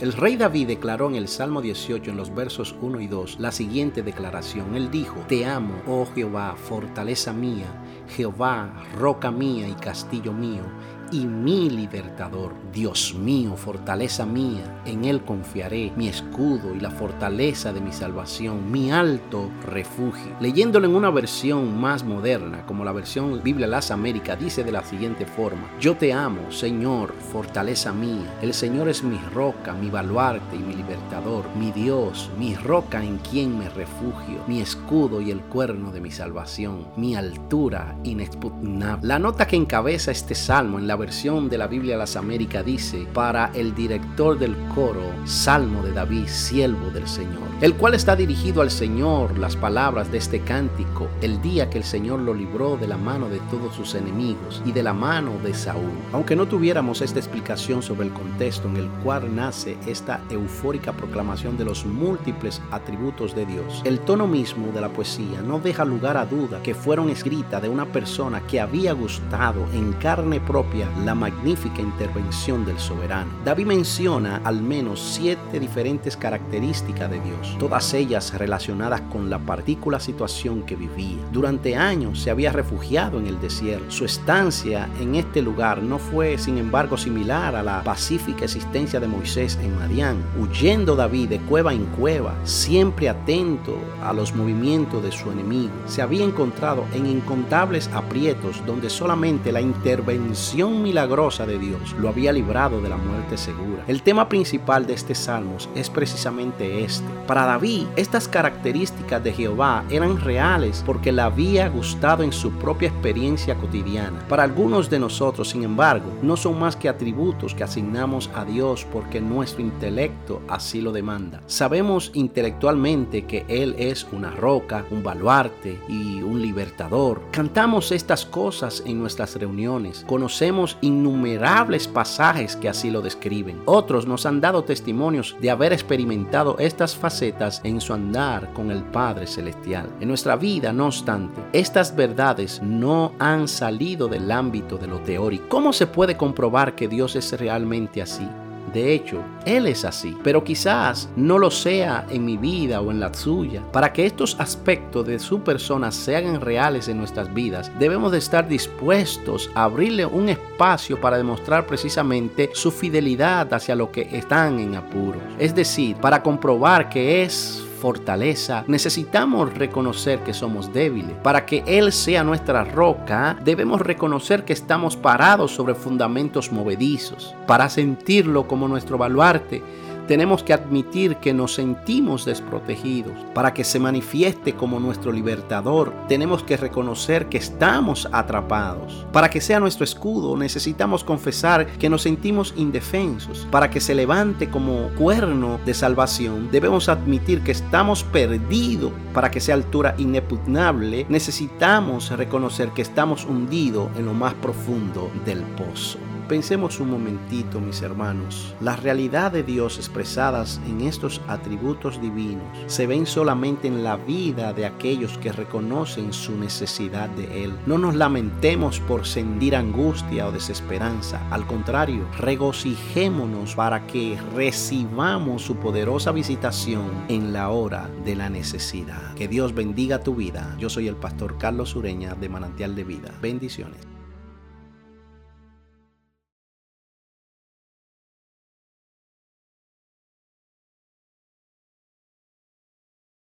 El rey David declaró en el Salmo 18 en los versos 1 y 2 la siguiente declaración. Él dijo, Te amo, oh Jehová, fortaleza mía, Jehová, roca mía y castillo mío y mi libertador. Dios mío, fortaleza mía, en Él confiaré, mi escudo y la fortaleza de mi salvación, mi alto refugio. Leyéndolo en una versión más moderna, como la versión Biblia Las Américas, dice de la siguiente forma, Yo te amo, Señor, fortaleza mía. El Señor es mi roca, mi baluarte y mi libertador, mi Dios, mi roca en quien me refugio, mi escudo y el cuerno de mi salvación, mi altura inexpugnable. La nota que encabeza este salmo en la versión de la Biblia Las Américas dice, para el director del coro, Salmo de David, siervo del Señor, el cual está dirigido al Señor las palabras de este cántico, el día que el Señor lo libró de la mano de todos sus enemigos y de la mano de Saúl. Aunque no tuviéramos esta explicación sobre el contexto en el cual nace esta eufórica proclamación de los múltiples atributos de Dios, el tono mismo de la poesía no deja lugar a duda que fueron escritas de una persona que había gustado en carne propia la magnífica intervención del soberano. David menciona al menos siete diferentes características de Dios, todas ellas relacionadas con la partícula situación que vivía. Durante años se había refugiado en el desierto. Su estancia en este lugar no fue, sin embargo, similar a la pacífica existencia de Moisés en Madián, huyendo David de cueva en cueva, siempre atento a los movimientos de su enemigo. Se había encontrado en incontables aprietos donde solamente la intervención milagrosa de Dios lo había librado de la muerte segura. El tema principal de este salmos es precisamente este. Para David, estas características de Jehová eran reales porque le había gustado en su propia experiencia cotidiana. Para algunos de nosotros, sin embargo, no son más que atributos que asignamos a Dios porque nuestro intelecto así lo demanda. Sabemos intelectualmente que Él es una roca, un baluarte y un libertador. Cantamos estas cosas en nuestras reuniones. Conocemos innumerables pasajes que así lo describen. Otros nos han dado testimonios de haber experimentado estas facetas en su andar con el Padre Celestial. En nuestra vida, no obstante, estas verdades no han salido del ámbito de lo teórico. ¿Cómo se puede comprobar que Dios es realmente así? De hecho, Él es así, pero quizás no lo sea en mi vida o en la suya. Para que estos aspectos de su persona sean reales en nuestras vidas, debemos de estar dispuestos a abrirle un espacio para demostrar precisamente su fidelidad hacia lo que están en apuros. Es decir, para comprobar que es fortaleza, necesitamos reconocer que somos débiles. Para que Él sea nuestra roca, debemos reconocer que estamos parados sobre fundamentos movedizos. Para sentirlo como nuestro baluarte, tenemos que admitir que nos sentimos desprotegidos. Para que se manifieste como nuestro libertador, tenemos que reconocer que estamos atrapados. Para que sea nuestro escudo, necesitamos confesar que nos sentimos indefensos. Para que se levante como cuerno de salvación, debemos admitir que estamos perdidos. Para que sea altura inepugnable, necesitamos reconocer que estamos hundidos en lo más profundo del pozo. Pensemos un momentito, mis hermanos. La realidad de Dios expresadas en estos atributos divinos se ven solamente en la vida de aquellos que reconocen su necesidad de Él. No nos lamentemos por sentir angustia o desesperanza. Al contrario, regocijémonos para que recibamos su poderosa visitación en la hora de la necesidad. Que Dios bendiga tu vida. Yo soy el pastor Carlos Ureña de Manantial de Vida. Bendiciones.